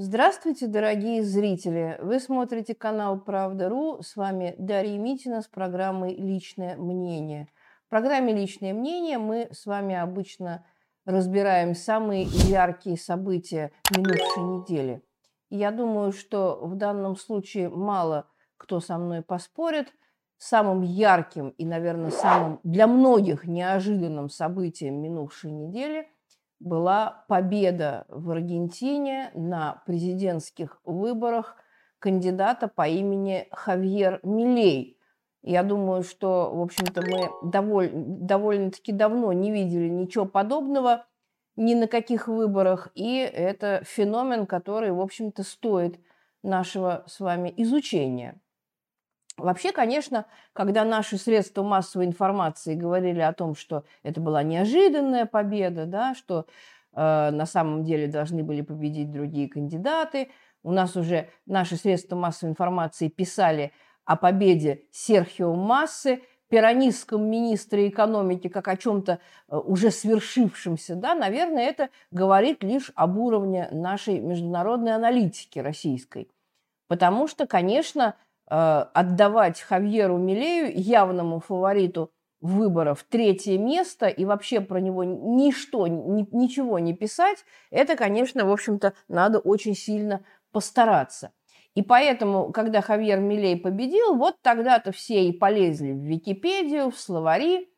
Здравствуйте, дорогие зрители! Вы смотрите канал «Правда.ру». С вами Дарья Митина с программой «Личное мнение». В программе «Личное мнение» мы с вами обычно разбираем самые яркие события минувшей недели. И я думаю, что в данном случае мало кто со мной поспорит. Самым ярким и, наверное, самым для многих неожиданным событием минувшей недели – была победа в Аргентине на президентских выборах кандидата по имени Хавьер Милей. Я думаю, что, в общем-то, мы доволь, довольно-таки давно не видели ничего подобного ни на каких выборах, и это феномен, который, в общем-то, стоит нашего с вами изучения. Вообще, конечно, когда наши средства массовой информации говорили о том, что это была неожиданная победа, да, что э, на самом деле должны были победить другие кандидаты, у нас уже наши средства массовой информации писали о победе Серхио Массы, пиранистском министре экономики, как о чем-то э, уже свершившемся, да, наверное, это говорит лишь об уровне нашей международной аналитики российской. Потому что, конечно, отдавать Хавьеру Милею, явному фавориту выборов, третье место и вообще про него ничто, ни, ничего не писать, это, конечно, в общем-то, надо очень сильно постараться. И поэтому, когда Хавьер Милей победил, вот тогда-то все и полезли в Википедию, в словари,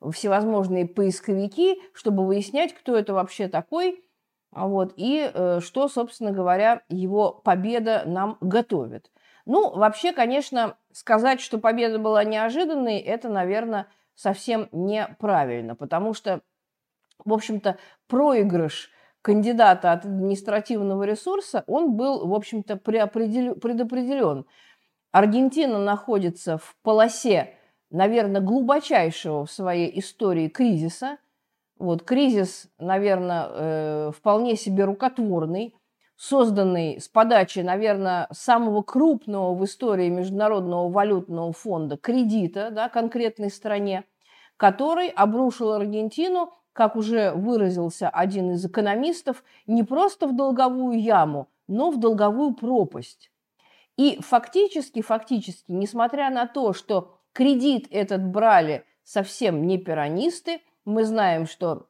в всевозможные поисковики, чтобы выяснять, кто это вообще такой, вот, и э, что, собственно говоря, его победа нам готовит. Ну, вообще, конечно, сказать, что победа была неожиданной, это, наверное, совсем неправильно, потому что, в общем-то, проигрыш кандидата от административного ресурса, он был, в общем-то, предопределен. Аргентина находится в полосе, наверное, глубочайшего в своей истории кризиса. Вот кризис, наверное, э, вполне себе рукотворный – созданный с подачи, наверное, самого крупного в истории Международного валютного фонда кредита да, конкретной стране, который обрушил Аргентину, как уже выразился один из экономистов, не просто в долговую яму, но в долговую пропасть. И фактически, фактически, несмотря на то, что кредит этот брали совсем не пиранисты, мы знаем, что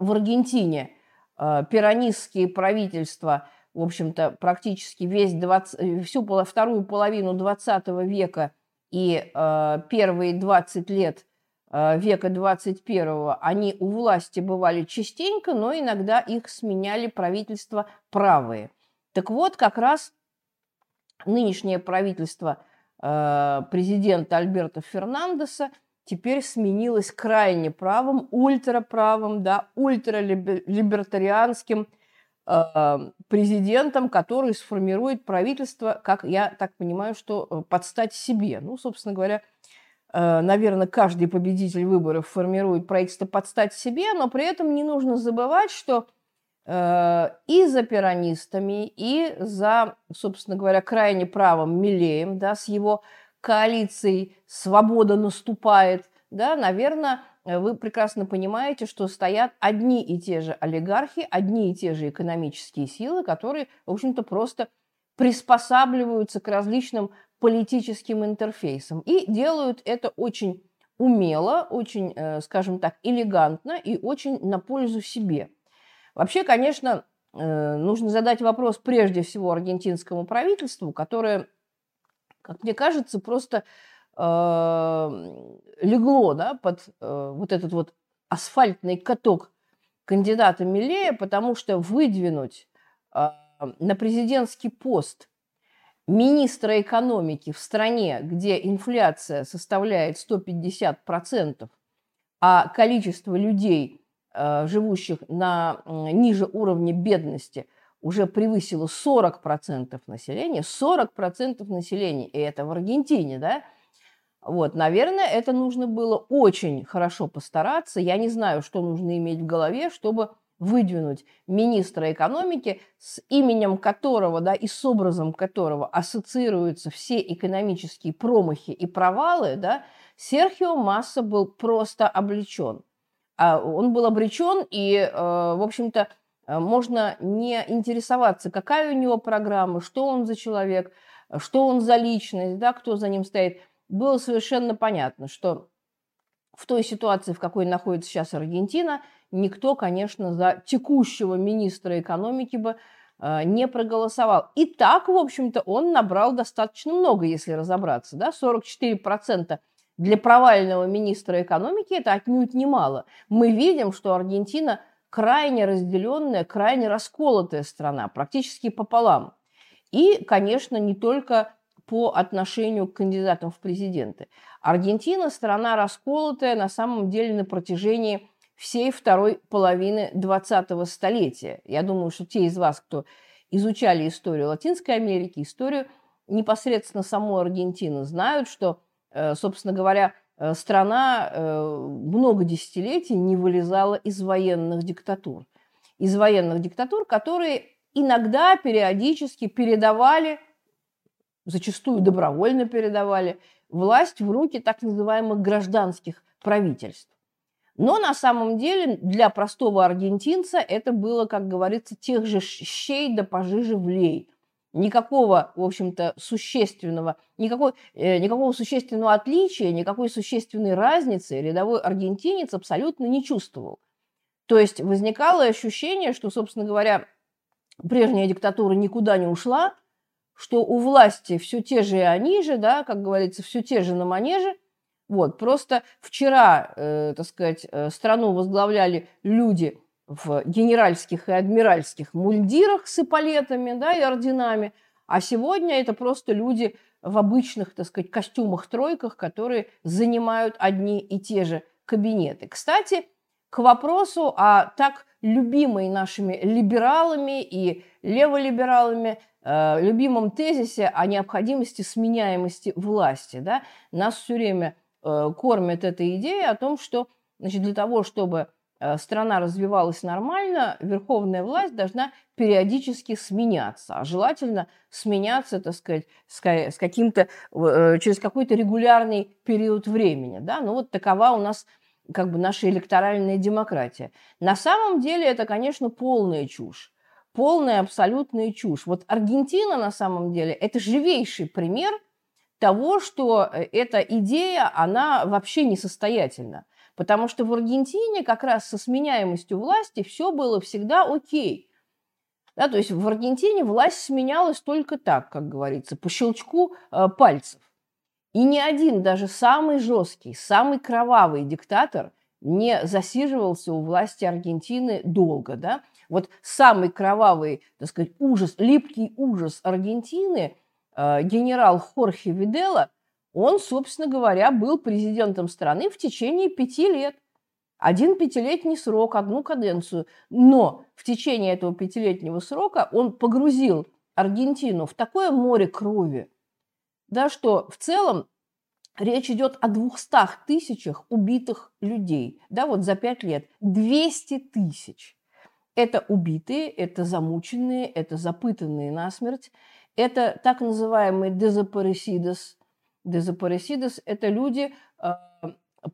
в Аргентине – пиранистские правительства, в общем-то, практически весь 20, э, всю вторую половину 20 века и э, первые 20 лет века 21 они у власти бывали частенько, но иногда их сменяли правительства правые. Так вот, как раз нынешнее правительство президента Альберта Фернандеса – теперь сменилось крайне правым, ультраправым, да, ультралибертарианским э, президентом, который сформирует правительство, как я так понимаю, что э, под стать себе. Ну, собственно говоря, э, наверное, каждый победитель выборов формирует правительство под стать себе, но при этом не нужно забывать, что и за пиранистами, и за, собственно говоря, крайне правым Милеем, да, с его коалицией «Свобода наступает», да, наверное, вы прекрасно понимаете, что стоят одни и те же олигархи, одни и те же экономические силы, которые, в общем-то, просто приспосабливаются к различным политическим интерфейсам и делают это очень умело, очень, э, скажем так, элегантно и очень на пользу себе. Вообще, конечно, э, нужно задать вопрос прежде всего аргентинскому правительству, которое как мне кажется, просто э, легло да, под э, вот этот вот асфальтный каток кандидата Милея, потому что выдвинуть э, на президентский пост министра экономики в стране, где инфляция составляет 150%, а количество людей, э, живущих на ниже уровня бедности, уже превысило 40% населения, 40% населения, и это в Аргентине, да, вот, наверное, это нужно было очень хорошо постараться. Я не знаю, что нужно иметь в голове, чтобы выдвинуть министра экономики, с именем которого, да, и с образом которого ассоциируются все экономические промахи и провалы, да, Серхио Масса был просто облечен. А он был обречен, и, э, в общем-то, можно не интересоваться, какая у него программа, что он за человек, что он за личность, да, кто за ним стоит. Было совершенно понятно, что в той ситуации, в какой находится сейчас Аргентина, никто, конечно, за текущего министра экономики бы э, не проголосовал. И так, в общем-то, он набрал достаточно много, если разобраться. Да? 44% для провального министра экономики – это отнюдь немало. Мы видим, что Аргентина крайне разделенная, крайне расколотая страна, практически пополам. И, конечно, не только по отношению к кандидатам в президенты. Аргентина – страна расколотая на самом деле на протяжении всей второй половины 20-го столетия. Я думаю, что те из вас, кто изучали историю Латинской Америки, историю непосредственно самой Аргентины, знают, что, э, собственно говоря, страна э, много десятилетий не вылезала из военных диктатур. Из военных диктатур, которые иногда периодически передавали зачастую добровольно передавали, власть в руки так называемых гражданских правительств. Но на самом деле для простого аргентинца это было, как говорится, тех же щей да пожиже влей. Никакого, в общем-то, существенного, никакой, э, никакого существенного отличия, никакой существенной разницы рядовой аргентинец абсолютно не чувствовал. То есть возникало ощущение, что, собственно говоря, прежняя диктатура никуда не ушла, что у власти все те же и они же, да, как говорится, все те же на манеже. Вот, просто вчера, э, так сказать, э, страну возглавляли люди в генеральских и адмиральских мундирах с эполетами, да, и орденами, а сегодня это просто люди в обычных, так сказать, костюмах-тройках, которые занимают одни и те же кабинеты. Кстати, к вопросу о так любимой нашими либералами и леволибералами Э, любимом тезисе о необходимости сменяемости власти. Да? Нас все время э, кормят этой идеей о том, что значит, для того, чтобы страна развивалась нормально, верховная власть должна периодически сменяться, а желательно сменяться, так сказать, с каким-то, через какой-то регулярный период времени. Да? Ну вот такова у нас как бы наша электоральная демократия. На самом деле это, конечно, полная чушь полная абсолютная чушь. Вот Аргентина на самом деле это живейший пример того, что э, эта идея, она вообще несостоятельна. Потому что в Аргентине как раз со сменяемостью власти все было всегда окей. Да, то есть в Аргентине власть сменялась только так, как говорится, по щелчку э, пальцев. И ни один, даже самый жесткий, самый кровавый диктатор не засиживался у власти Аргентины долго. Да? Вот самый кровавый, так сказать, ужас, липкий ужас Аргентины, э, генерал Хорхе Видела, он, собственно говоря, был президентом страны в течение пяти лет. Один пятилетний срок, одну каденцию. Но в течение этого пятилетнего срока он погрузил Аргентину в такое море крови, да, что в целом речь идет о 200 тысячах убитых людей. Да, вот за пять лет. 200 тысяч. Это убитые, это замученные, это запытанные насмерть, это так называемые дезапаресидос. Дезапаресидос – это люди, а,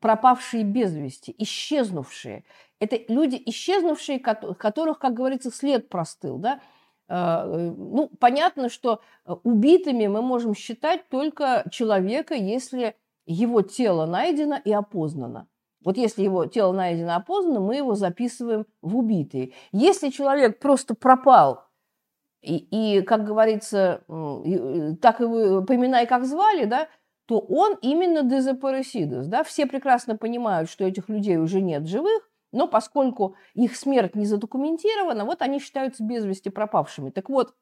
пропавшие без вести, исчезнувшие. Это люди, исчезнувшие, которых, как говорится, след простыл. Да? А, ну, понятно, что убитыми мы можем считать только человека, если его тело найдено и опознано. Вот если его тело найдено опознано, мы его записываем в убитые. Если человек просто пропал, и, и как говорится, так его поминай, как звали, да, то он именно дезапаресидус. Да? Все прекрасно понимают, что этих людей уже нет живых, но поскольку их смерть не задокументирована, вот они считаются без вести пропавшими. Так вот,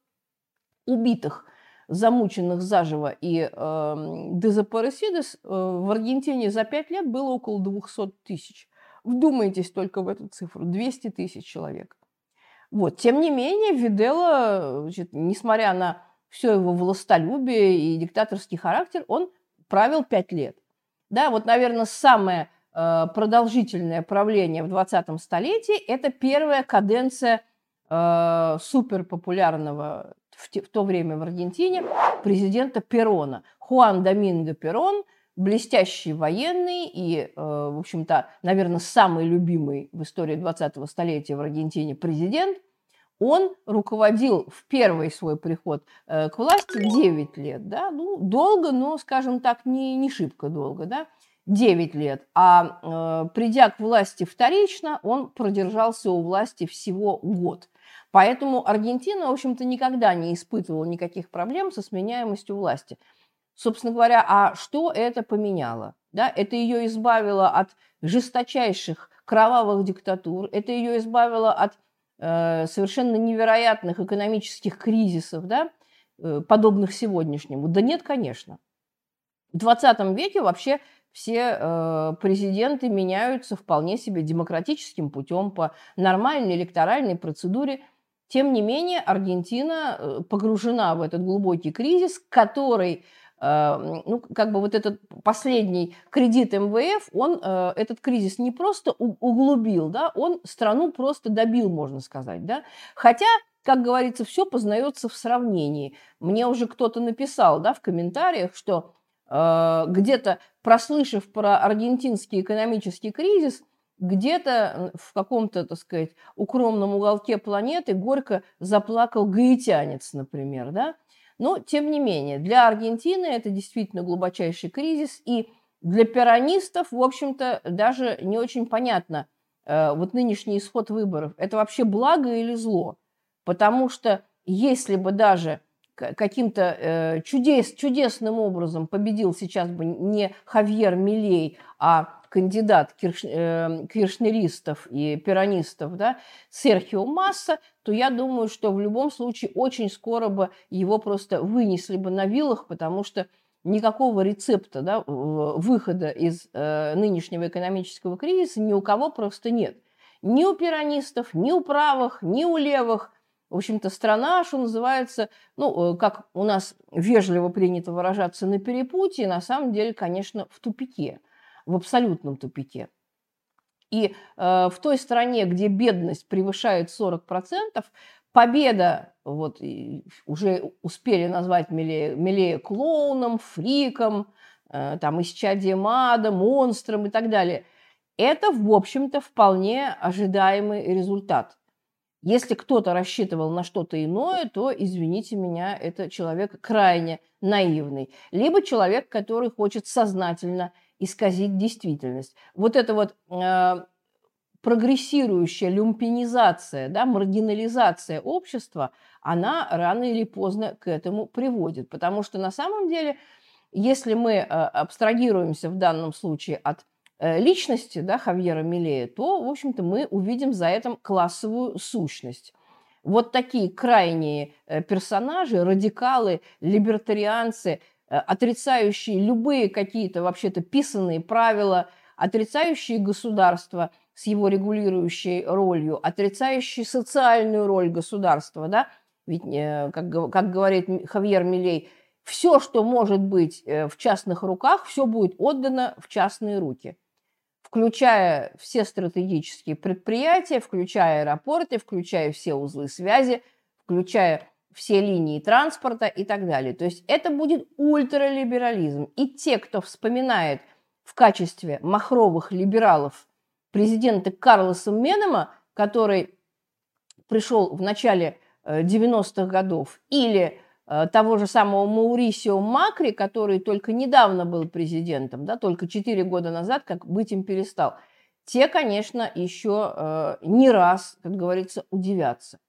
убитых – замученных заживо и э, дезапаресидес э, в Аргентине за 5 лет было около 200 тысяч. Вдумайтесь только в эту цифру. 200 тысяч человек. Вот. Тем не менее, Видела, значит, несмотря на все его властолюбие и диктаторский характер, он правил 5 лет. Да, вот, наверное, самое э, продолжительное правление в 20 столетии – это первая каденция э, суперпопулярного в то время в Аргентине президента Перона. Хуан Доминго Перон, блестящий военный и, э, в общем-то, наверное, самый любимый в истории 20-го столетия в Аргентине президент, он руководил в первый свой приход э, к власти 9 лет, да, ну, долго, но, скажем так, не, не шибко долго, да, 9 лет. А э, придя к власти вторично, он продержался у власти всего год. Поэтому Аргентина, в общем-то, никогда не испытывала никаких проблем со сменяемостью власти. Собственно говоря, а что это поменяло? Да, это ее избавило от жесточайших кровавых диктатур, это ее избавило от совершенно невероятных экономических кризисов, да, э, подобных сегодняшнему. Да нет, конечно. В 20 веке вообще все э, президенты меняются вполне себе демократическим путем по нормальной электоральной процедуре. Тем не менее, Аргентина э, погружена в этот глубокий кризис, который Э, ну, как бы вот этот последний кредит МВФ, он э, этот кризис не просто углубил, да, он страну просто добил, можно сказать, да. Хотя, как говорится, все познается в сравнении. Мне уже кто-то написал, да, в комментариях, что э, где-то прослышав про аргентинский экономический кризис, где-то в каком-то, так сказать, укромном уголке планеты горько заплакал гаитянец, например, да. Но, тем не менее, для Аргентины это действительно глубочайший кризис, и для пиранистов, в общем-то, даже не очень понятно, э, вот нынешний исход выборов, это вообще благо или зло. Потому что если бы даже каким-то э, чудес, чудесным образом победил сейчас бы не Хавьер Милей, а кандидат кирш, э, киршнеристов и пиранистов, да, Серхио Масса, то я думаю, что в любом случае очень скоро бы его просто вынесли бы на вилах, потому что никакого рецепта да, выхода из э, нынешнего экономического кризиса ни у кого просто нет. Ни у пиранистов, ни у правых, ни у левых. В общем-то, страна, что называется, ну, э, как у нас вежливо принято выражаться, на перепутье, на самом деле, конечно, в тупике в абсолютном тупике. И э, в той стране, где бедность превышает 40%, победа, вот уже успели назвать Милея, Милея клоуном, фриком, э, там, исчадием ада, монстром и так далее, это, в общем-то, вполне ожидаемый результат. Если кто-то рассчитывал на что-то иное, то, извините меня, это человек крайне наивный. Либо человек, который хочет сознательно исказить действительность. Вот эта вот э, прогрессирующая люмпинизация, да, маргинализация общества, она рано или поздно к этому приводит. Потому что на самом деле, если мы э, абстрагируемся в данном случае от э, личности да, Хавьера Милея, то, в общем-то, мы увидим за этим классовую сущность. Вот такие крайние э, персонажи, радикалы, либертарианцы – отрицающие любые какие-то вообще-то писанные правила, отрицающие государство с его регулирующей ролью, отрицающие социальную роль государства, да, ведь, э, как, как говорит Хавьер Милей, все, что может быть э, в частных руках, все будет отдано в частные руки, включая все стратегические предприятия, включая аэропорты, включая все узлы связи, включая все линии транспорта и так далее. То есть это будет ультралиберализм. И те, кто вспоминает в качестве махровых либералов президента Карлоса Менема, который пришел в начале 90-х э, годов, или э, того же самого Маурисио Макри, который только недавно был президентом, да, только 4 года назад, как быть им перестал, те, конечно, еще э, не раз, как говорится, удивятся.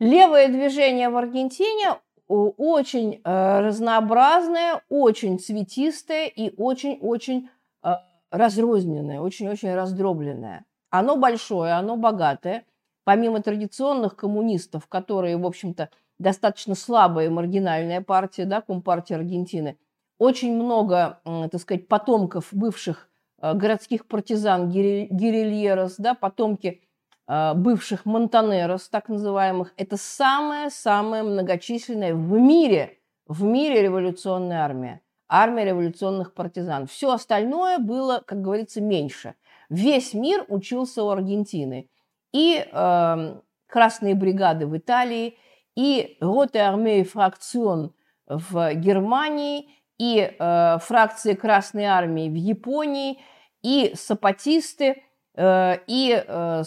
Левое движение в Аргентине очень э, разнообразное, очень цветистое и очень-очень э, разрозненное, очень-очень раздробленное. Оно большое, оно богатое. Помимо традиционных коммунистов, которые, в общем-то, достаточно слабая маргинальная партия, да, Компартия Аргентины, очень много, так сказать, потомков бывших э, городских партизан, гирильерос, да, потомки бывших Монтанерос, так называемых, это самая-самая многочисленная в мире, в мире революционная армия, армия революционных партизан. Все остальное было, как говорится, меньше. Весь мир учился у Аргентины. И э, красные бригады в Италии, и роты армии фракцион в Германии, и э, фракции Красной армии в Японии, и сапатисты – и, э,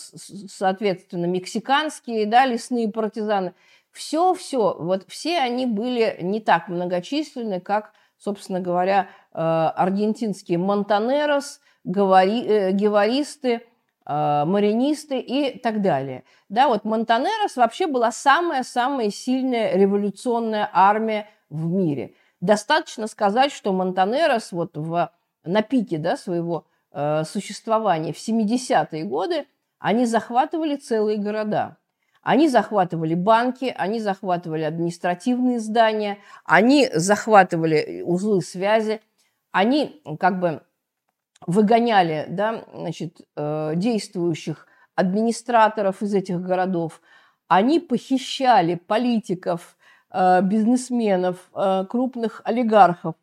соответственно, мексиканские, да, лесные партизаны. Все-все, вот все они были не так многочисленны, как, собственно говоря, аргентинские монтанерос, геваристы, маринисты и так далее. Да, вот Монтанерос вообще была самая-самая сильная революционная армия в мире. Достаточно сказать, что Монтанерос вот в, на пике да, своего э, существования в 70-е годы они захватывали целые города. Они захватывали банки, они захватывали административные здания, они захватывали узлы связи, они как бы выгоняли да, значит, э, действующих администраторов из этих городов, они похищали политиков, Э, бизнесменов, э, крупных олигархов, э,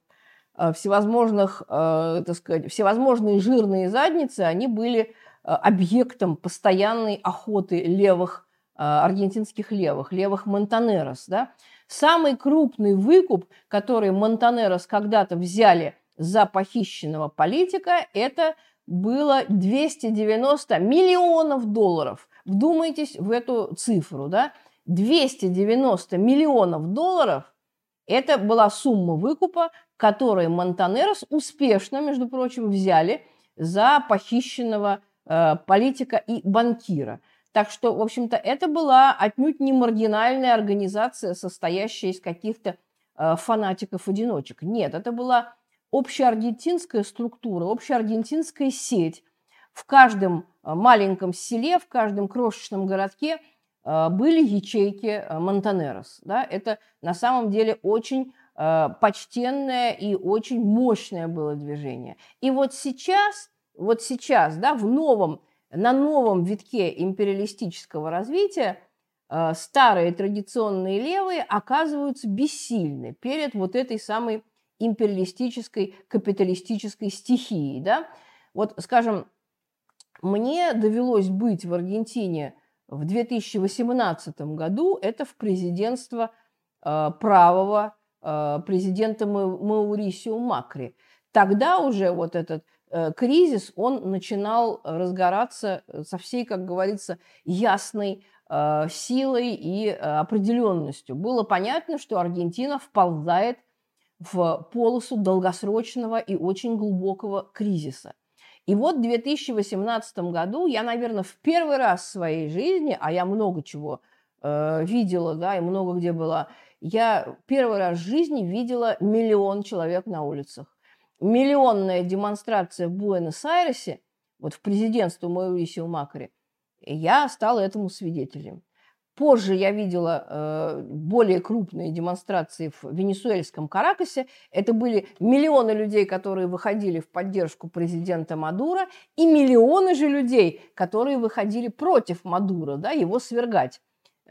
всевозможных, так сказать, всевозможные жирные задницы, они были объектом постоянной охоты левых, аргентинских левых, левых Монтанерос. Да? Самый крупный выкуп, который Монтанерос когда-то взяли за похищенного политика, это было 290 миллионов долларов. Вдумайтесь в эту цифру, да? 290 миллионов долларов – это была сумма выкупа, которую Монтанерос успешно, между прочим, взяли за похищенного э, политика и банкира. Так что, в общем-то, это была отнюдь не маргинальная организация, состоящая из каких-то э, фанатиков-одиночек. Нет, это была общеаргентинская структура, общеаргентинская сеть. В каждом э, маленьком селе, в каждом крошечном городке – были ячейки Монтанерос. Да? Это на самом деле очень почтенное и очень мощное было движение. И вот сейчас, вот сейчас, да, в новом, на новом витке империалистического развития э, старые традиционные левые оказываются бессильны перед вот этой самой империалистической, капиталистической стихией. Да? Вот, скажем, мне довелось быть в Аргентине – в 2018 году это в президентство э, правого э, президента Маурисио Макри. Тогда уже вот этот э, кризис, он начинал разгораться со всей, как говорится, ясной силой и определенностью. Было понятно, что Аргентина вползает в полосу долгосрочного и очень глубокого кризиса. И вот в 2018 году я, наверное, в первый раз в своей жизни, а я много чего э, видела, да, и много где была, я первый раз в жизни видела миллион человек на улицах. Миллионная демонстрация в Буэнос-Айресе, вот в президентство Маурисио Макари, я стала этому свидетелем. Позже я видела э, более крупные демонстрации в венесуэльском Каракасе. Это были миллионы людей, которые выходили в поддержку президента Мадура, и миллионы же людей, которые выходили против Мадура, да, его свергать.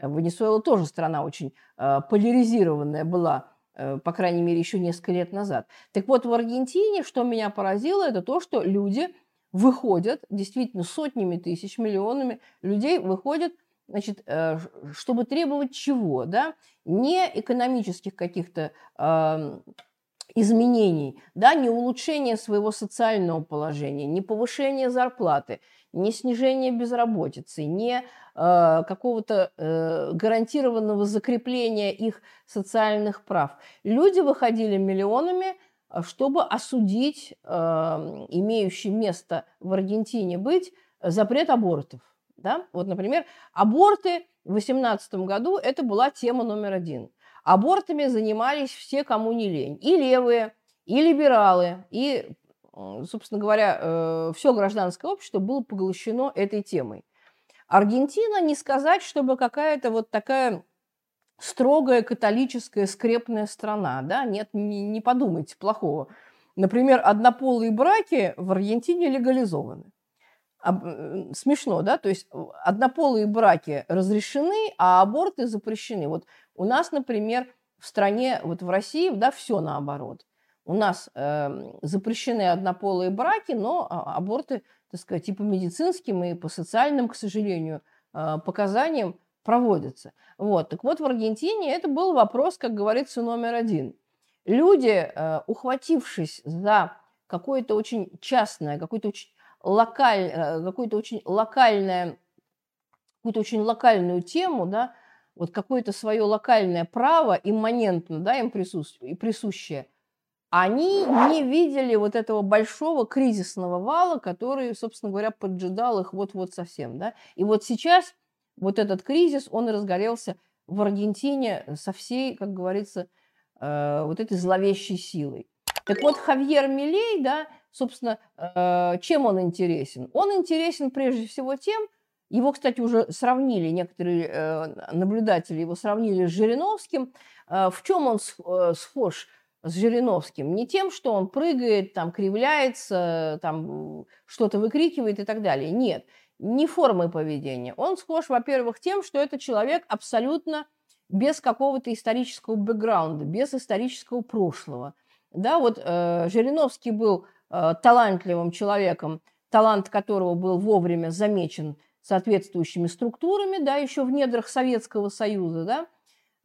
Венесуэла тоже страна очень э, поляризированная была, э, по крайней мере, еще несколько лет назад. Так вот, в Аргентине, что меня поразило, это то, что люди выходят, действительно сотнями тысяч, миллионами людей выходят – значит, э, чтобы требовать чего, да, не экономических каких-то э, изменений, да, не улучшения своего социального положения, не повышения зарплаты, не снижения безработицы, не э, какого-то э, гарантированного закрепления их социальных прав. Люди выходили миллионами, э, чтобы осудить э, имеющий место в Аргентине быть запрет абортов. Да? Вот, например, аборты в 2018 году это была тема номер один. Абортами занимались все, кому не лень. И левые, и либералы, и, собственно говоря, э, все гражданское общество было поглощено этой темой. Аргентина не сказать, чтобы какая-то вот такая строгая католическая скрепная страна, да, нет, не, подумайте плохого. Например, однополые браки в Аргентине легализованы смешно, да, то есть однополые браки разрешены, а аборты запрещены. Вот у нас, например, в стране, вот в России, да, все наоборот. У нас э, запрещены однополые браки, но а, аборты, так сказать, и по медицинским, и по социальным, к сожалению, э, показаниям проводятся. Вот. Так вот, в Аргентине это был вопрос, как говорится, номер один. Люди, э, ухватившись за какое-то очень частное, какое-то очень локаль, э, какую-то очень локальное, какую-то очень локальную тему, да, вот какое-то свое локальное право имманентно, да, им присущее, они не видели вот этого большого кризисного вала, который, собственно говоря, поджидал их вот-вот совсем, да. И вот сейчас вот этот кризис, он разгорелся в Аргентине со всей, как говорится, э, вот этой зловещей силой. Так вот, Хавьер Милей, да, собственно, э, чем он интересен? Он интересен прежде всего тем, его, кстати, уже сравнили, некоторые э, наблюдатели его сравнили с Жириновским. В чем он схож с Жириновским? Не тем, что он прыгает, там, кривляется, там, что-то выкрикивает и так далее. Нет не формой поведения. Он схож, во-первых, тем, что это человек абсолютно без какого-то исторического бэкграунда, без исторического прошлого. Да, вот э, Жириновский был э, талантливым человеком, талант которого был вовремя замечен соответствующими структурами, да, еще в недрах Советского Союза, да,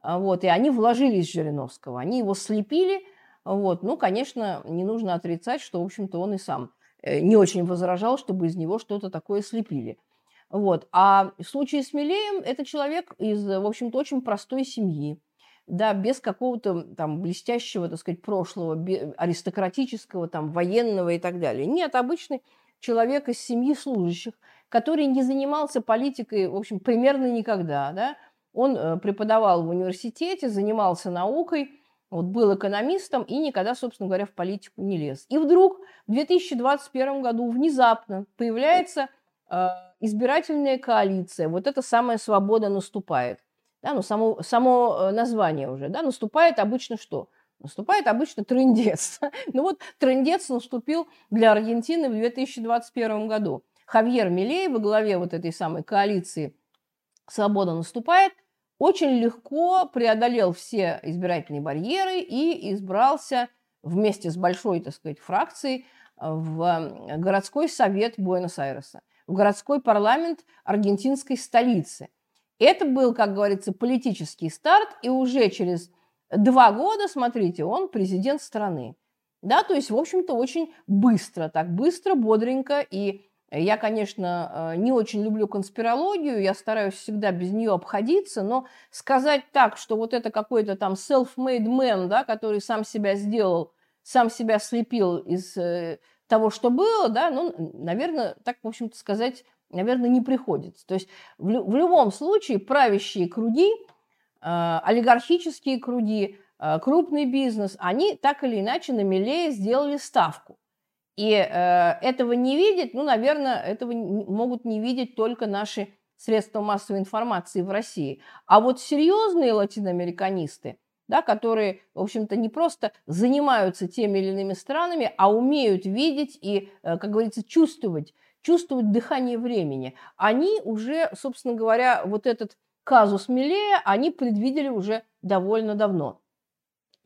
вот, и они вложились в Жириновского, они его слепили, вот, ну, конечно, не нужно отрицать, что, в общем-то, он и сам Э, не очень возражал, чтобы из него что-то такое слепили. Вот. А в случае с Милеем это человек из, в общем-то, очень простой семьи, да, без какого-то там блестящего, так сказать, прошлого, аристократического, там, военного и так далее. Нет, обычный человек из семьи служащих, который не занимался политикой, в общем, примерно никогда, да. Он э, преподавал в университете, занимался наукой, вот был экономистом и никогда, собственно говоря, в политику не лез. И вдруг в 2021 году внезапно появляется э, избирательная коалиция. Вот эта самая свобода наступает. Да, ну, само, само э, название уже. Да, наступает обычно что? Наступает обычно трендец. ну вот трендец наступил для Аргентины в 2021 году. Хавьер Милей во главе вот этой самой коалиции «Свобода наступает» очень легко преодолел все избирательные барьеры и избрался вместе с большой, так сказать, фракцией в городской совет Буэнос-Айреса, в городской парламент аргентинской столицы. Это был, как говорится, политический старт, и уже через два года, смотрите, он президент страны. Да, то есть, в общем-то, очень быстро, так быстро, бодренько и я, конечно, э, не очень люблю конспирологию, я стараюсь всегда без нее обходиться, но сказать так, что вот это какой-то там self-made man, да, который сам себя сделал, сам себя слепил из э, того, что было, да, ну, наверное, так, в общем-то, сказать, наверное, не приходится. То есть в, в любом случае правящие круги, э, олигархические круги, э, крупный бизнес, они так или иначе на милее сделали ставку. И э, этого не видеть, ну, наверное, этого могут не видеть только наши средства массовой информации в России. А вот серьезные латиноамериканисты, да, которые, в общем-то, не просто занимаются теми или иными странами, а умеют видеть и, э, как говорится, чувствовать, чувствовать дыхание времени, они уже, собственно говоря, вот этот казус Милея, они предвидели уже довольно давно.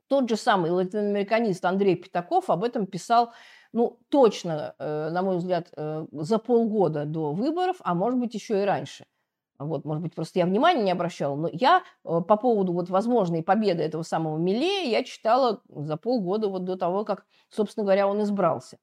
Тот же самый латиноамериканист Андрей Пятаков об этом писал ну, точно, э, на мой взгляд, э, за полгода до выборов, а может быть, еще и раньше. Вот, может быть, просто я внимания не обращала, но я э, по поводу вот возможной победы этого самого Милея я читала за полгода вот до того, как, собственно говоря, он избрался.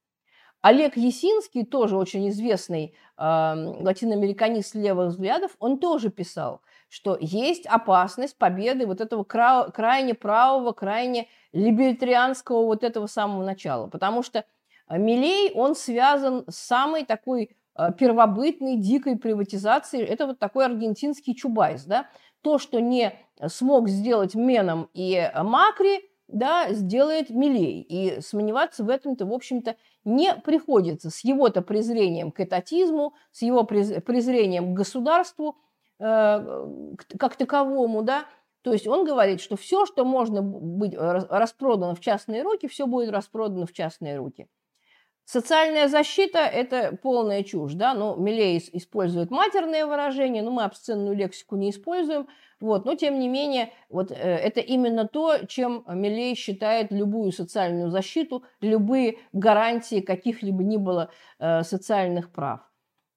Олег Есинский, тоже очень известный э, латиноамериканист левых взглядов, он тоже писал, что есть опасность победы вот этого кра- крайне правого, крайне либертарианского вот этого самого начала. Потому что Милей, он связан с самой такой а, первобытной, дикой приватизацией. Это вот такой аргентинский Чубайс, да. То, что не смог сделать Меном и Макри, да, сделает Милей. И сомневаться в этом-то, в общем-то, не приходится. С его-то презрением к этатизму, с его презрением к государству э, как таковому, да, то есть он говорит, что все, что можно быть распродано в частные руки, все будет распродано в частные руки. Социальная защита – это полная чушь, да, но Милей использует матерные выражения, но мы обсценную лексику не используем, вот, но тем не менее, вот э, это именно то, чем Милей считает любую социальную защиту, любые гарантии каких-либо ни было э, социальных прав.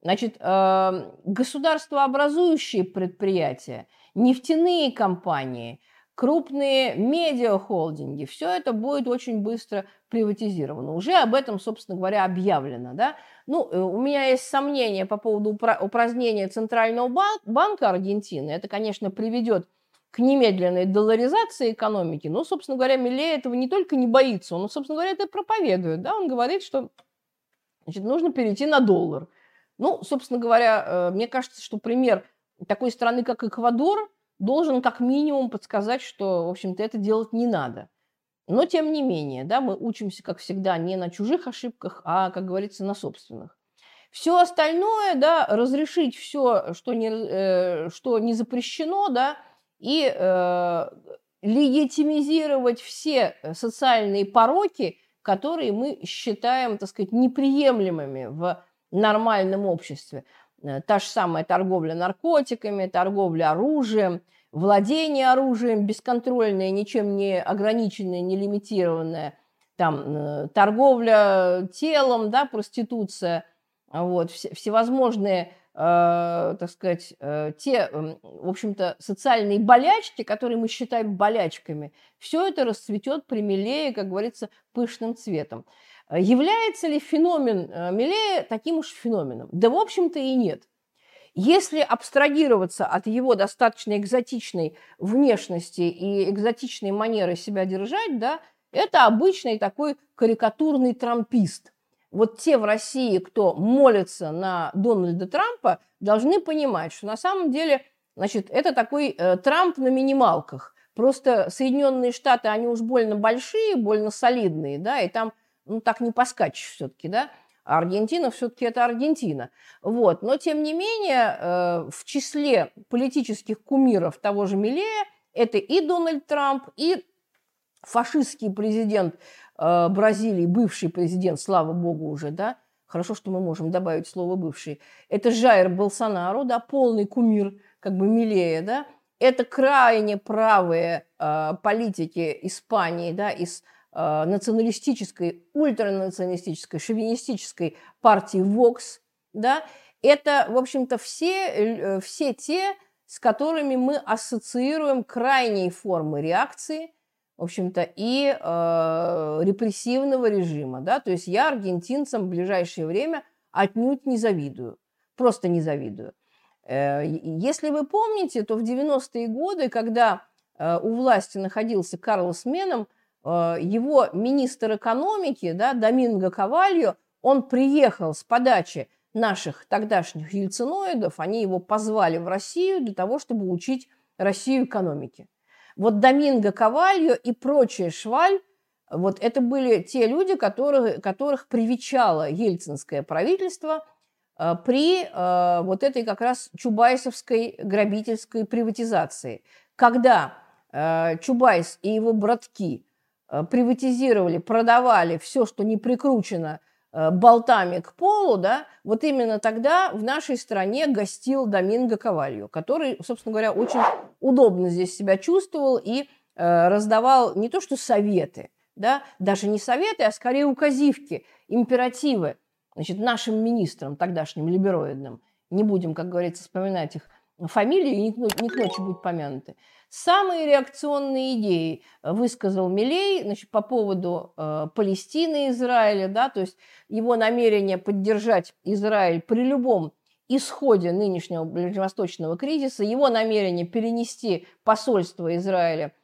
Значит, э, государствообразующие предприятия, нефтяные компании, крупные медиахолдинги. Все это будет очень быстро приватизировано. Уже об этом, собственно говоря, объявлено. Да? Ну, э, у меня есть сомнения по поводу упразднения Центрального банка Аргентины. Это, конечно, приведет к немедленной долларизации экономики. Но, собственно говоря, Милей этого не только не боится, он, собственно говоря, это проповедует. Да? Он говорит, что значит, нужно перейти на доллар. Ну, собственно говоря, э, мне кажется, что пример такой страны, как Эквадор, должен как минимум подсказать, что, в общем-то, это делать не надо. Но, тем не менее, да, мы учимся, как всегда, не на чужих ошибках, а, как говорится, на собственных. Все остальное, да, разрешить все, что не, э, что не запрещено, да, и э, легитимизировать все социальные пороки, которые мы считаем, так сказать, неприемлемыми в нормальном обществе. Э, та же самая торговля наркотиками, торговля оружием, владение оружием бесконтрольное, ничем не ограниченное, не лимитированное, там, э, торговля телом, да, проституция, вот, всевозможные, э, так сказать, э, те, в общем-то, социальные болячки, которые мы считаем болячками, все это расцветет при Милее, как говорится, пышным цветом. Является ли феномен э, Милея таким уж феноменом? Да, в общем-то, и нет. Если абстрагироваться от его достаточно экзотичной внешности и экзотичной манеры себя держать, да, это обычный такой карикатурный трампист. Вот те в России, кто молится на Дональда Трампа, должны понимать, что на самом деле значит, это такой э, Трамп на минималках. Просто Соединенные Штаты, они уж больно большие, больно солидные, да, и там ну, так не поскачешь все-таки, да, Аргентина все-таки это Аргентина. Вот. Но, тем не менее, э, в числе политических кумиров того же Милея это и Дональд Трамп, и фашистский президент э, Бразилии, бывший президент, слава богу уже, да, хорошо, что мы можем добавить слово «бывший», это Жайр Болсонару, да, полный кумир как бы Милея, да, это крайне правые э, политики Испании, да, из националистической, ультранационалистической, шовинистической партии Vox, да, это, в общем-то, все, э, все те, с которыми мы ассоциируем крайние формы реакции, в общем-то, и э, репрессивного режима. Да? То есть я аргентинцам в ближайшее время отнюдь не завидую. Просто не завидую. Э, если вы помните, то в 90-е годы, когда э, у власти находился Карлос Меном, Э, его министр экономики, да, Доминго Кавальо, он приехал с подачи наших тогдашних ельциноидов, они его позвали в Россию для того, чтобы учить Россию экономике. Вот Доминго Кавальо и прочая шваль, вот это были те люди, которых, которых привечало ельцинское правительство э, при э, вот этой как раз чубайсовской грабительской приватизации. Когда Чубайс и его братки – Э, приватизировали, продавали все, что не прикручено э, болтами к полу, да, вот именно тогда в нашей стране гостил Доминго Ковальо, который, собственно говоря, очень удобно здесь себя чувствовал и э, раздавал не то что советы, да, даже не советы, а скорее указивки, императивы значит, нашим министрам тогдашним либероидным. Не будем, как говорится, вспоминать их фамилии, не, не к ночи будут помянуты. Самые реакционные идеи высказал Милей значит, по поводу э, Палестины и Израиля, да, то есть его намерение поддержать Израиль при любом исходе нынешнего ближневосточного кризиса, его намерение перенести посольство Израиля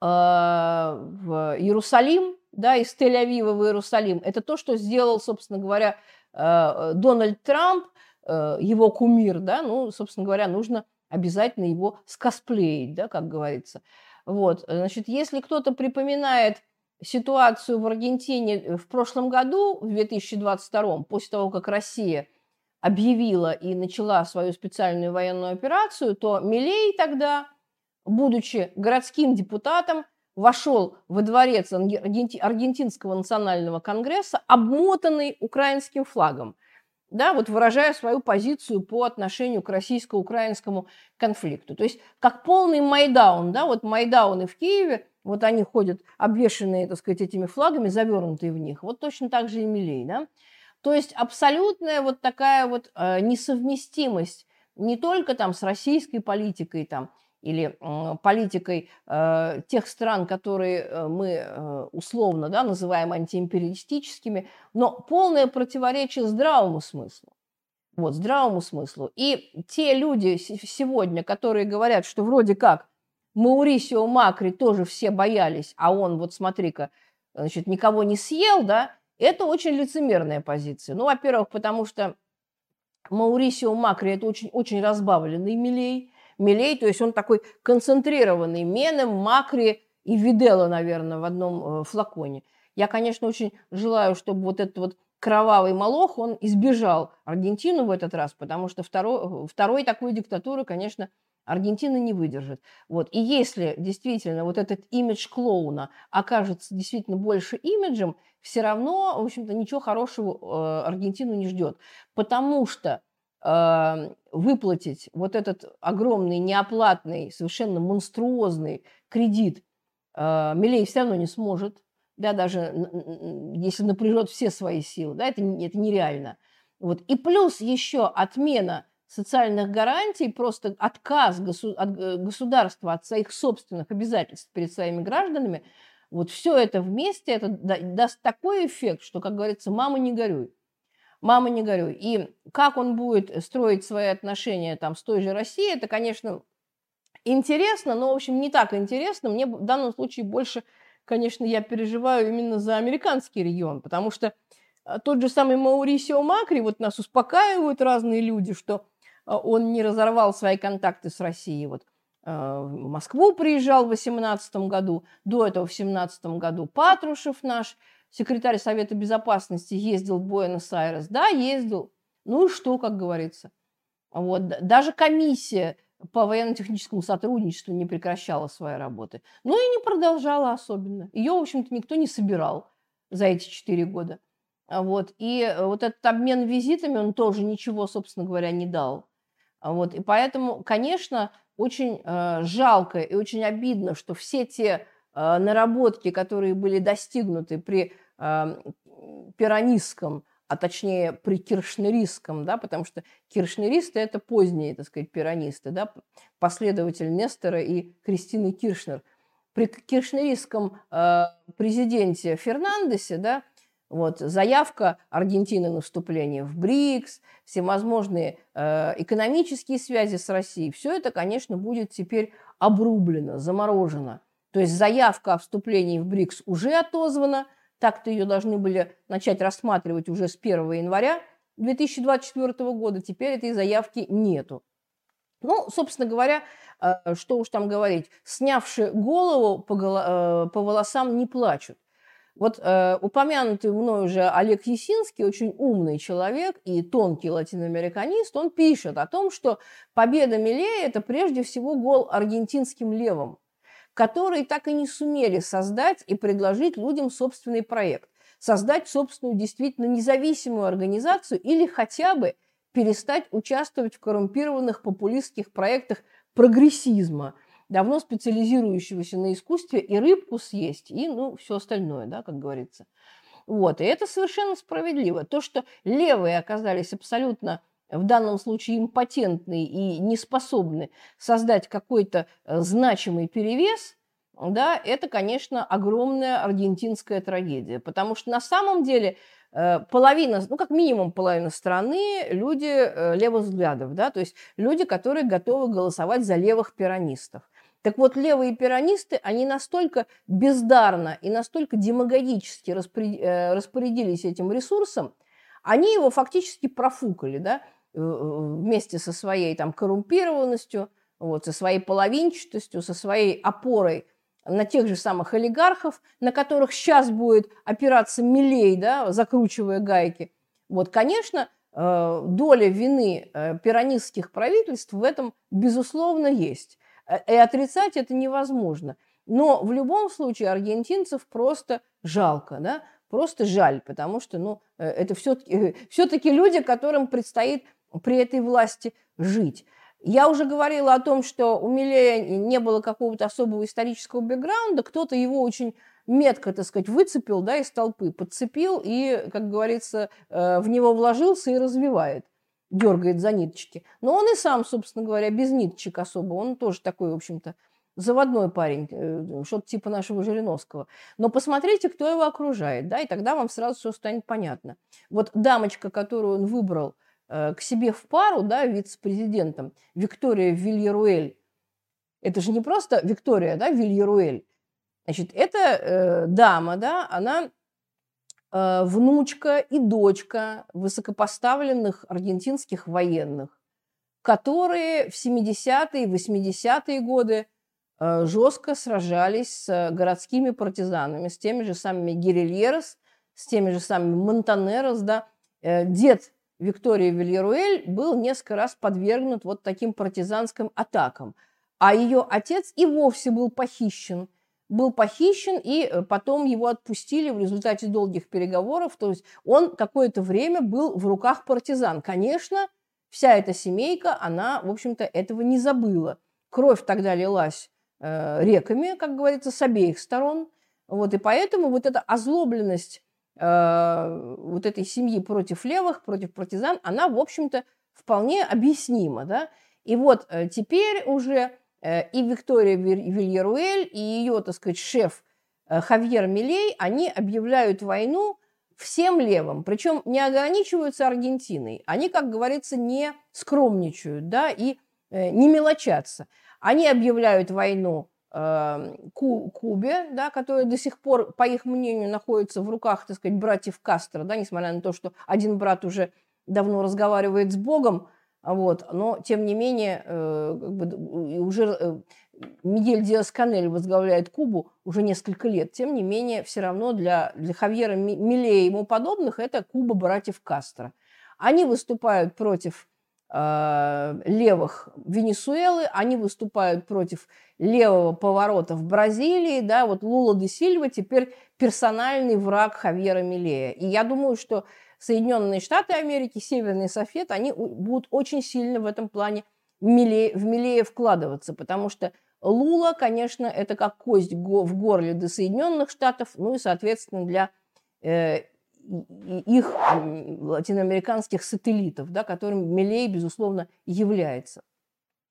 э, в Иерусалим, да, из Тель-Авива в Иерусалим. Это то, что сделал, собственно говоря, э, Дональд Трамп, э, его кумир, да, ну, собственно говоря, нужно обязательно его скосплеить, да, как говорится. Вот, значит, если кто-то припоминает ситуацию в Аргентине э, в прошлом году, в 2022, после того, как Россия объявила и начала свою специальную военную операцию, то Милей тогда, будучи городским депутатом, вошел во дворец Аргентинского национального конгресса, обмотанный украинским флагом – да, вот выражая свою позицию по отношению к российско-украинскому конфликту. То есть как полный майдаун, да, вот майдауны в Киеве, вот они ходят обвешенные, так сказать, этими флагами, завернутые в них. Вот точно так же и Милей, да. То есть абсолютная вот такая вот э, несовместимость не только там с российской политикой там, или политикой э, тех стран, которые э, мы э, условно да, называем антиимпериалистическими, но полное противоречие здравому смыслу. Вот, здравому смыслу. И те люди сегодня, которые говорят, что вроде как Маурисио Макри тоже все боялись, а он, вот смотри-ка, значит, никого не съел, да, это очень лицемерная позиция. Ну, во-первых, потому что Маурисио Макри – это очень, очень разбавленный Милей. Милей, то есть он такой концентрированный Менем, Макри и Видела, наверное, в одном э, флаконе. Я, конечно, очень желаю, чтобы вот этот вот кровавый молох, он избежал Аргентину в этот раз, потому что второй, второй такой диктатуры, конечно, Аргентина не выдержит. Вот. И если действительно вот этот имидж клоуна окажется действительно больше имиджем, все равно, в общем-то, ничего хорошего э, Аргентину не ждет. Потому что э, выплатить вот этот огромный, неоплатный, совершенно монструозный кредит э, Милей все равно не сможет, да, даже если напряжет все свои силы, да, это, это нереально. Вот. И плюс еще отмена социальных гарантий, просто отказ от э, государства от своих собственных обязательств перед своими гражданами, вот все это вместе это даст такой эффект, что, как говорится, мама не горюй. Мама не горюй. И как он будет строить свои отношения там, с той же Россией, это, конечно, интересно, но, в общем, не так интересно. Мне в данном случае больше, конечно, я переживаю именно за американский регион, потому что э, тот же самый Маурисио Макри, вот нас успокаивают разные люди, что а, он не разорвал свои контакты с Россией. Вот а, в Москву приезжал в 2018 году, до этого в 2017 году Патрушев наш, секретарь Совета Безопасности, ездил в Буэнос-Айрес. Да, ездил. Ну и что, как говорится. Вот. Даже комиссия по военно-техническому сотрудничеству не прекращала своей работы. Ну и не продолжала особенно. Ее, в общем-то, никто не собирал за эти четыре года. Вот. И вот этот обмен визитами, он тоже ничего, собственно говоря, не дал. Вот, и поэтому, конечно, очень э, жалко и очень обидно, что все те э, наработки, которые были достигнуты при э, а точнее при киршнеристском, да, потому что киршнеристы – это поздние, так сказать, пиранисты, да, последователь Нестера и Кристины Киршнер. При киршнеристском э, президенте Фернандесе, да, вот, заявка Аргентины на вступление в БРИКС, всевозможные э, экономические связи с Россией, все это, конечно, будет теперь обрублено, заморожено. То есть заявка о вступлении в БРИКС уже отозвана, так-то ее должны были начать рассматривать уже с 1 января 2024 года, теперь этой заявки нету. Ну, собственно говоря, э, что уж там говорить, снявши голову по, э, по волосам не плачут. Вот э, упомянутый мной уже Олег Есинский, очень умный человек и тонкий латиноамериканист, он пишет о том, что победа Милея – это прежде всего гол аргентинским левым, которые так и не сумели создать и предложить людям собственный проект, создать собственную действительно независимую организацию или хотя бы перестать участвовать в коррумпированных популистских проектах прогрессизма – давно специализирующегося на искусстве, и рыбку съесть, и, ну, все остальное, да, как говорится. Вот, и это совершенно справедливо. То, что левые оказались абсолютно в данном случае импотентны и не способны создать какой-то э, значимый перевес, да, это, конечно, огромная аргентинская трагедия. Потому что на самом деле э, половина, ну, как минимум половина страны люди э, левых взглядов, да, то есть люди, которые готовы голосовать за левых пиранистов. Так вот, левые пиранисты, они настолько бездарно и настолько демагогически распорядились этим ресурсом, они его фактически профукали, да, вместе со своей там коррумпированностью, вот, со своей половинчатостью, со своей опорой на тех же самых олигархов, на которых сейчас будет опираться Милей, да, закручивая гайки. Вот, конечно, э, доля вины пиранистских правительств в этом, безусловно, есть. Э, и отрицать это невозможно. Но в любом случае аргентинцев просто жалко, да, просто жаль, потому что, ну, э, это все-таки, все-таки люди, которым предстоит при этой власти жить. Я уже говорила о том, что у Милея не было какого-то особого исторического бэкграунда, кто-то его очень метко, так сказать, выцепил да, из толпы, подцепил и, как говорится, э, в него вложился и развивает. дергает за ниточки. Но он и сам, собственно говоря, без ниточек особо. Он тоже такой, в общем-то, заводной парень, э, что-то типа нашего Жириновского. Но посмотрите, кто его окружает, да, и тогда вам сразу все станет понятно. Вот дамочка, которую он выбрал к себе в пару, да, вице-президентом, Виктория Вильеруэль, это же не просто Виктория, да, Вильеруэль, значит, это э, дама, да, она э, внучка и дочка высокопоставленных аргентинских военных, которые в 70-е, 80-е годы Э, жестко сражались с городскими партизанами, с теми же самыми гирильерос, с теми же самыми Монтанерос, да. Э, дед Виктории Вильеруэль был несколько раз подвергнут вот таким партизанским атакам. А ее отец и вовсе был похищен. Был похищен, и э, потом его отпустили в результате долгих переговоров. То есть он какое-то время был в руках партизан. Конечно, вся эта семейка, она, в общем-то, этого не забыла. Кровь тогда лилась Э, реками, как говорится, с обеих сторон. Вот, и поэтому вот эта озлобленность э, вот этой семьи против левых, против партизан, она, в общем-то, вполне объяснима. Да? И вот э, теперь уже э, и Виктория Вильеруэль, и ее, так сказать, шеф Хавьер Милей, они объявляют войну всем левым, причем не ограничиваются Аргентиной. Они, как говорится, не скромничают да, и не мелочатся. Они объявляют войну Кубе, да, которая до сих пор, по их мнению, находится в руках, так сказать, братьев Кастро, да, несмотря на то, что один брат уже давно разговаривает с Богом, вот, но, тем не менее, э, как бы, уже э, Мигель Диас-Канель возглавляет Кубу уже несколько лет. Тем не менее, все равно для, для Хавьера Милея и ему подобных это Куба братьев Кастро. Они выступают против Э, левых Венесуэлы, они выступают против левого поворота в Бразилии, да, вот Лула де Сильва теперь персональный враг Хавьера Милея. И я думаю, что Соединенные Штаты Америки, Северный Софет, они будут очень сильно в этом плане Миле, в Милея вкладываться, потому что Лула, конечно, это как кость в горле для Соединенных Штатов, ну и, соответственно, для э, их латиноамериканских сателлитов, да, которым Милей, безусловно, является.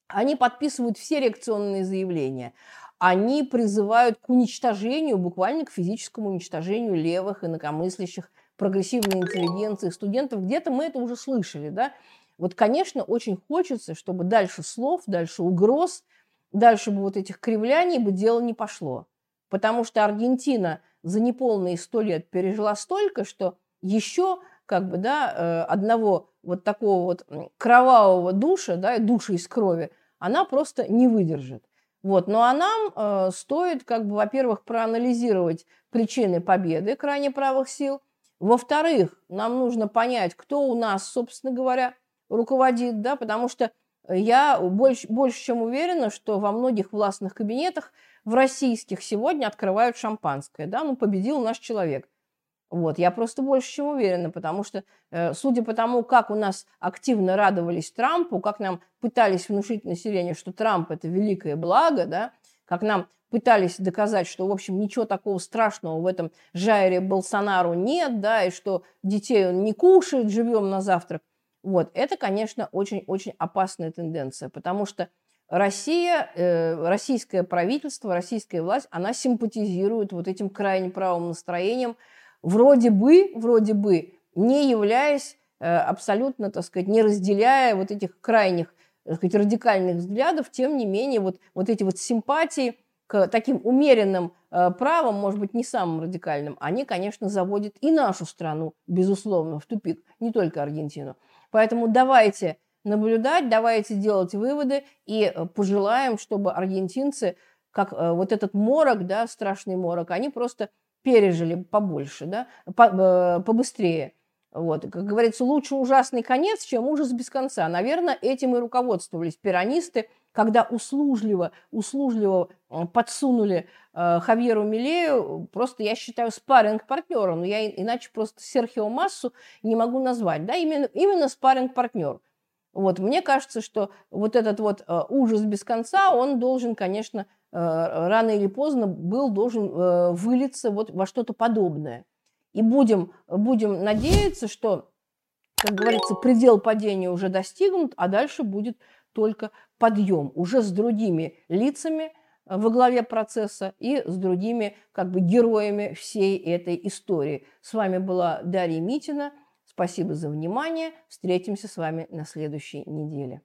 Они подписывают все реакционные заявления. Они призывают к уничтожению, буквально к физическому уничтожению левых, инакомыслящих, прогрессивной интеллигенции, студентов. Где-то мы это уже слышали. Да? Вот, конечно, очень хочется, чтобы дальше слов, дальше угроз, дальше бы вот этих кривляний бы дело не пошло. Потому что Аргентина – за неполные сто лет пережила столько, что еще как бы, да, э, одного вот такого вот кровавого душа, да, души из крови, она просто не выдержит. Вот. Ну а нам э, стоит, как бы, во-первых, проанализировать причины победы крайне правых сил. Во-вторых, нам нужно понять, кто у нас, собственно говоря, руководит, да, потому что я больше, больше чем уверена, что во многих властных кабинетах в российских сегодня открывают шампанское, да, ну, победил наш человек. Вот, я просто больше чем уверена, потому что, э, судя по тому, как у нас активно радовались Трампу, как нам пытались внушить население, что Трамп – это великое благо, да, как нам пытались доказать, что, в общем, ничего такого страшного в этом Жайре Болсонару нет, да, и что детей он не кушает живем на завтрак. Вот, это, конечно, очень-очень опасная тенденция, потому что Россия, э, российское правительство, российская власть, она симпатизирует вот этим крайне правым настроением, вроде бы, вроде бы, не являясь э, абсолютно, так сказать, не разделяя вот этих крайних, так сказать, радикальных взглядов, тем не менее, вот, вот эти вот симпатии к таким умеренным э, правам, может быть, не самым радикальным, они, конечно, заводят и нашу страну, безусловно, в тупик, не только Аргентину. Поэтому давайте наблюдать, давайте делать выводы и э, пожелаем, чтобы аргентинцы, как э, вот этот морок, да, страшный морок, они просто пережили побольше, да, э, побыстрее. Вот. Как говорится, лучше ужасный конец, чем ужас без конца. Наверное, этим и руководствовались пиранисты, когда услужливо, услужливо подсунули э, Хавьеру Милею, просто, я считаю, спарринг-партнером, но я иначе просто Серхио Массу не могу назвать. Да? Именно, именно спарринг-партнер. Вот, мне кажется, что вот этот вот э, ужас без конца, он должен, конечно, э, рано или поздно был должен э, вылиться вот во что-то подобное. И будем, будем надеяться, что как говорится, предел падения уже достигнут, а дальше будет только подъем уже с другими лицами э, во главе процесса и с другими как бы героями всей этой истории. С вами была Дарья Митина. Спасибо за внимание. Встретимся с вами на следующей неделе.